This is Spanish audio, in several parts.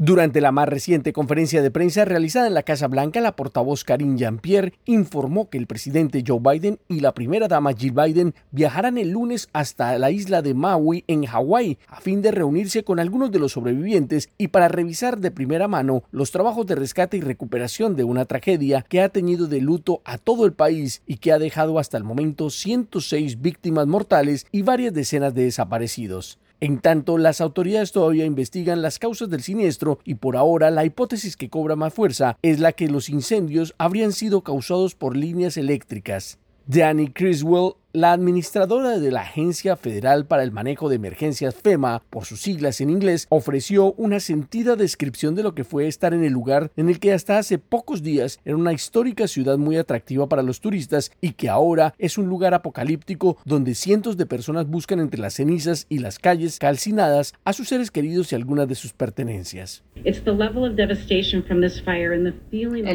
Durante la más reciente conferencia de prensa realizada en la Casa Blanca, la portavoz Karine Jean-Pierre informó que el presidente Joe Biden y la primera dama Jill Biden viajarán el lunes hasta la isla de Maui en Hawái a fin de reunirse con algunos de los sobrevivientes y para revisar de primera mano los trabajos de rescate y recuperación de una tragedia que ha tenido de luto a todo el país y que ha dejado hasta el momento 106 víctimas mortales y varias decenas de desaparecidos. En tanto, las autoridades todavía investigan las causas del siniestro y por ahora la hipótesis que cobra más fuerza es la que los incendios habrían sido causados por líneas eléctricas. Danny Criswell la administradora de la Agencia Federal para el Manejo de Emergencias FEMA, por sus siglas en inglés, ofreció una sentida descripción de lo que fue estar en el lugar en el que hasta hace pocos días era una histórica ciudad muy atractiva para los turistas y que ahora es un lugar apocalíptico donde cientos de personas buscan entre las cenizas y las calles calcinadas a sus seres queridos y algunas de sus pertenencias. El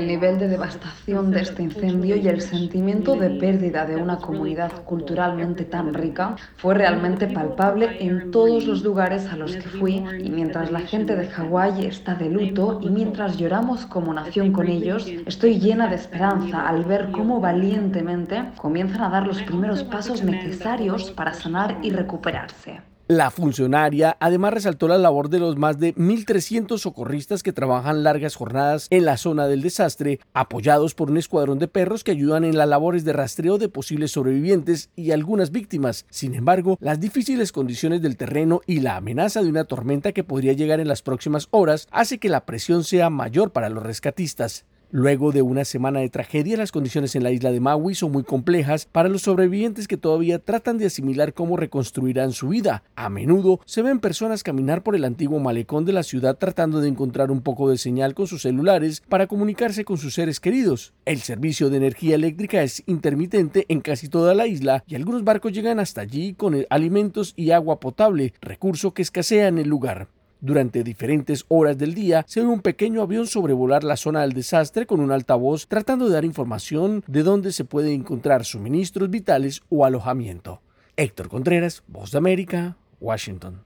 nivel de devastación de este incendio y el sentimiento de pérdida de una comunidad culturalmente tan rica fue realmente palpable en todos los lugares a los que fui y mientras la gente de Hawái está de luto y mientras lloramos como nación con ellos, estoy llena de esperanza al ver cómo valientemente comienzan a dar los primeros pasos necesarios para sanar y recuperarse. La funcionaria además resaltó la labor de los más de 1.300 socorristas que trabajan largas jornadas en la zona del desastre, apoyados por un escuadrón de perros que ayudan en las labores de rastreo de posibles sobrevivientes y algunas víctimas. Sin embargo, las difíciles condiciones del terreno y la amenaza de una tormenta que podría llegar en las próximas horas hace que la presión sea mayor para los rescatistas. Luego de una semana de tragedia, las condiciones en la isla de Maui son muy complejas para los sobrevivientes que todavía tratan de asimilar cómo reconstruirán su vida. A menudo se ven personas caminar por el antiguo malecón de la ciudad tratando de encontrar un poco de señal con sus celulares para comunicarse con sus seres queridos. El servicio de energía eléctrica es intermitente en casi toda la isla y algunos barcos llegan hasta allí con alimentos y agua potable, recurso que escasea en el lugar. Durante diferentes horas del día se ve un pequeño avión sobrevolar la zona del desastre con un altavoz tratando de dar información de dónde se puede encontrar suministros vitales o alojamiento. Héctor Contreras, Voz de América, Washington.